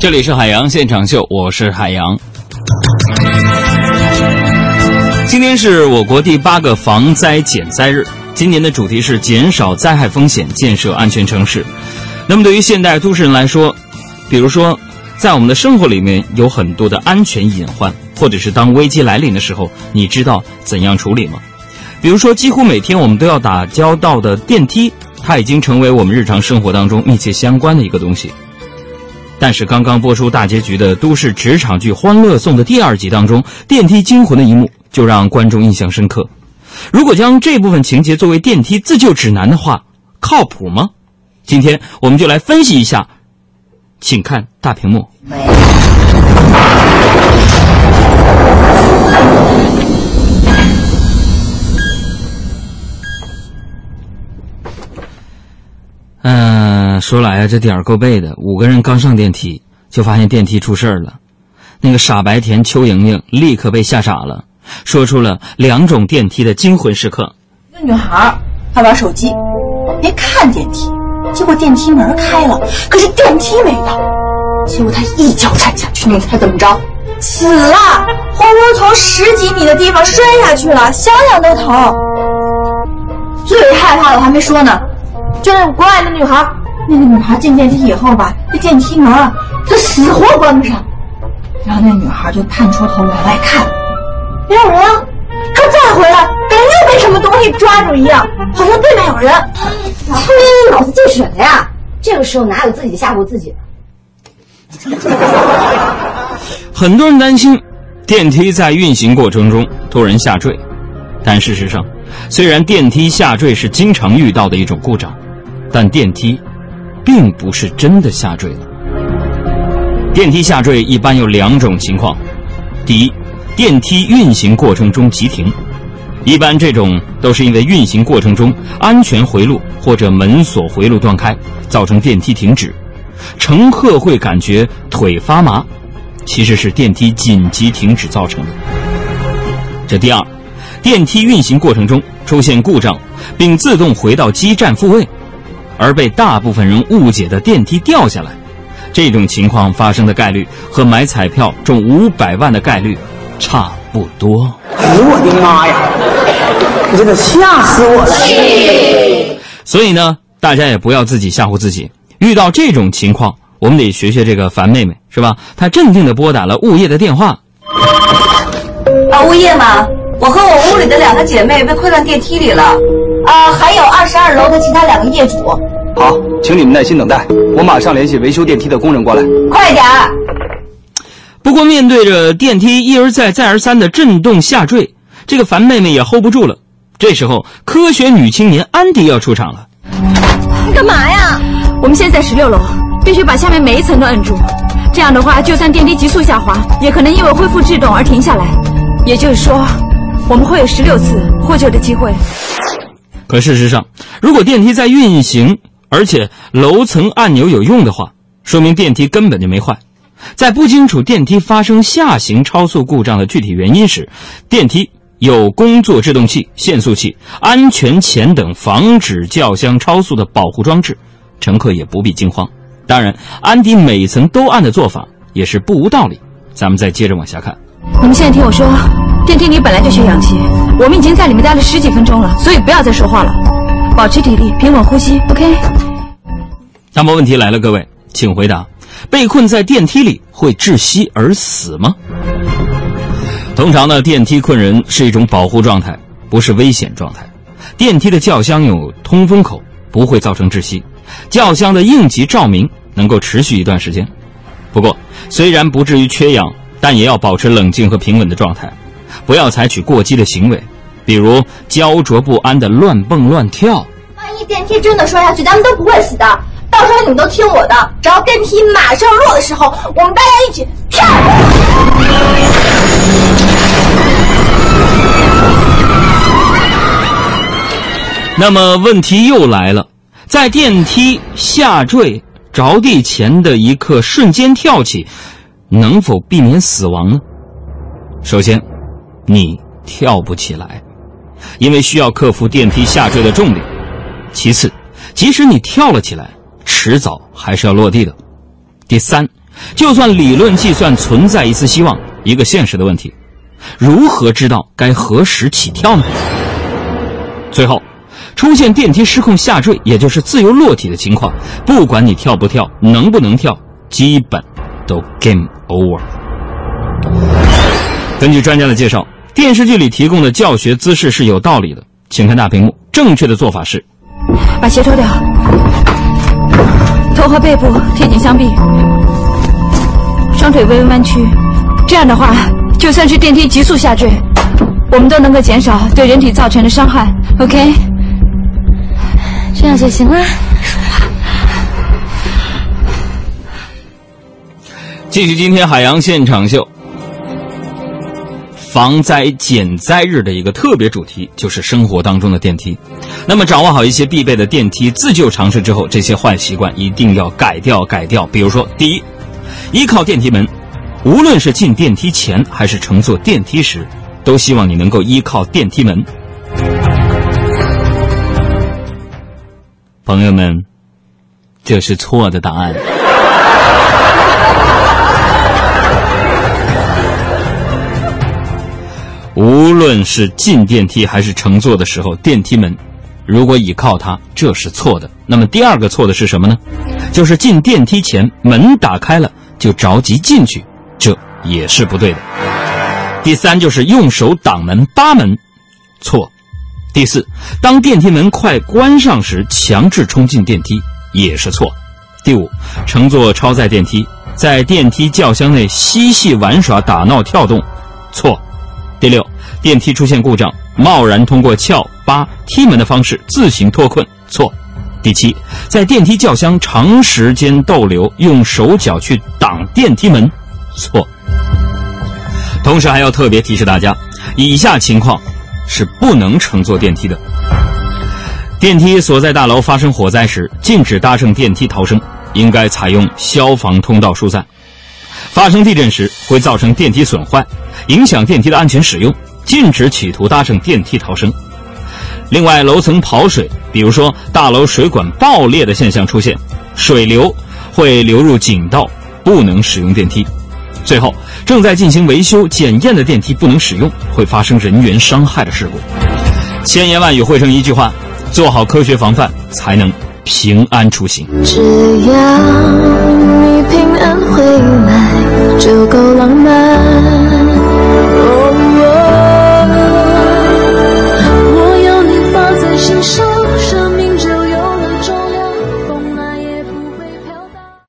这里是海洋现场秀，我是海洋。今天是我国第八个防灾减灾日，今年的主题是减少灾害风险，建设安全城市。那么，对于现代都市人来说，比如说，在我们的生活里面有很多的安全隐患，或者是当危机来临的时候，你知道怎样处理吗？比如说，几乎每天我们都要打交道的电梯，它已经成为我们日常生活当中密切相关的一个东西。但是刚刚播出大结局的都市职场剧《欢乐颂》的第二集当中，电梯惊魂的一幕就让观众印象深刻。如果将这部分情节作为电梯自救指南的话，靠谱吗？今天我们就来分析一下，请看大屏幕。说来呀，这点儿够背的。五个人刚上电梯，就发现电梯出事儿了。那个傻白甜邱莹莹立刻被吓傻了，说出了两种电梯的惊魂时刻。一个女孩她玩手机，没看电梯，结果电梯门开了，可是电梯没到，结果她一脚踩下去，你猜怎么着？死了！活活从十几米的地方摔下去了，想想都疼。最害怕的还没说呢。就那个国外的女孩，那个女孩进电梯以后吧，这电梯门她死活关不上，然后那女孩就探出头往外看，没有人啊，她再回来，感觉又被什么东西抓住一样，好像对面有人。崔你脑子进水了呀？这个时候哪有自己吓唬自己的？很多人担心电梯在运行过程中突然下坠，但事实上，虽然电梯下坠是经常遇到的一种故障。但电梯，并不是真的下坠了。电梯下坠一般有两种情况：第一，电梯运行过程中急停，一般这种都是因为运行过程中安全回路或者门锁回路断开，造成电梯停止，乘客会感觉腿发麻，其实是电梯紧急停止造成的。这第二，电梯运行过程中出现故障，并自动回到基站复位。而被大部分人误解的电梯掉下来，这种情况发生的概率和买彩票中五百万的概率差不多。哎呦我的妈呀！你真的吓死我了！所以呢，大家也不要自己吓唬自己。遇到这种情况，我们得学学这个樊妹妹，是吧？她镇定地拨打了物业的电话。啊，物业吗？我和我屋里的两个姐妹被困在电梯里了。啊，还有二十二楼的其他两个业主。好，请你们耐心等待，我马上联系维修电梯的工人过来。快点儿！不过，面对着电梯一而再、再而三的震动下坠，这个樊妹妹也 hold 不住了。这时候，科学女青年安迪要出场了。干嘛呀？我们现在十六楼，必须把下面每一层都摁住。这样的话，就算电梯急速下滑，也可能因为恢复制动而停下来。也就是说，我们会有十六次获救的机会。可事实上，如果电梯在运行，而且楼层按钮有用的话，说明电梯根本就没坏。在不清楚电梯发生下行超速故障的具体原因时，电梯有工作制动器、限速器、安全钳等防止轿厢超速的保护装置，乘客也不必惊慌。当然，安迪每层都按的做法也是不无道理。咱们再接着往下看。你们现在听我说。电梯里本来就缺氧气，我们已经在里面待了十几分钟了，所以不要再说话了，保持体力，平稳呼吸，OK。那么问题来了，各位，请回答：被困在电梯里会窒息而死吗？通常呢，电梯困人是一种保护状态，不是危险状态。电梯的轿厢有通风口，不会造成窒息。轿厢的应急照明能够持续一段时间。不过，虽然不至于缺氧，但也要保持冷静和平稳的状态。不要采取过激的行为，比如焦灼不安的乱蹦乱跳。万一电梯真的摔下去，咱们都不会死的。到时候你们都听我的，只要电梯马上落的时候，我们大家一起跳。那么问题又来了，在电梯下坠着地前的一刻瞬间跳起，能否避免死亡呢？首先。你跳不起来，因为需要克服电梯下坠的重力。其次，即使你跳了起来，迟早还是要落地的。第三，就算理论计算存在一丝希望，一个现实的问题：如何知道该何时起跳呢？最后，出现电梯失控下坠，也就是自由落体的情况，不管你跳不跳，能不能跳，基本都 game over。根据专家的介绍，电视剧里提供的教学姿势是有道理的，请看大屏幕。正确的做法是：把鞋脱掉，头和背部贴紧相臂，双腿微微弯曲。这样的话，就算是电梯急速下坠，我们都能够减少对人体造成的伤害。OK，这样就行了。继续今天海洋现场秀。防灾减灾日的一个特别主题就是生活当中的电梯。那么，掌握好一些必备的电梯自救常识之后，这些坏习惯一定要改掉改掉。比如说，第一，依靠电梯门，无论是进电梯前还是乘坐电梯时，都希望你能够依靠电梯门。朋友们，这是错的答案。论是进电梯还是乘坐的时候，电梯门如果倚靠它，这是错的。那么第二个错的是什么呢？就是进电梯前门打开了就着急进去，这也是不对的。第三就是用手挡门扒门，错。第四，当电梯门快关上时强制冲进电梯也是错。第五，乘坐超载电梯，在电梯轿厢内嬉戏玩耍、打闹跳动，错。第六，电梯出现故障，贸然通过撬、扒、踢门的方式自行脱困，错。第七，在电梯轿厢长时间逗留，用手脚去挡电梯门，错。同时还要特别提示大家，以下情况是不能乘坐电梯的：电梯所在大楼发生火灾时，禁止搭乘电梯逃生，应该采用消防通道疏散。发生地震时会造成电梯损坏，影响电梯的安全使用，禁止企图搭乘电梯逃生。另外，楼层跑水，比如说大楼水管爆裂的现象出现，水流会流入井道，不能使用电梯。最后，正在进行维修检验的电梯不能使用，会发生人员伤害的事故。千言万语汇成一句话：做好科学防范，才能平安出行。只要你平安回来，就够浪漫。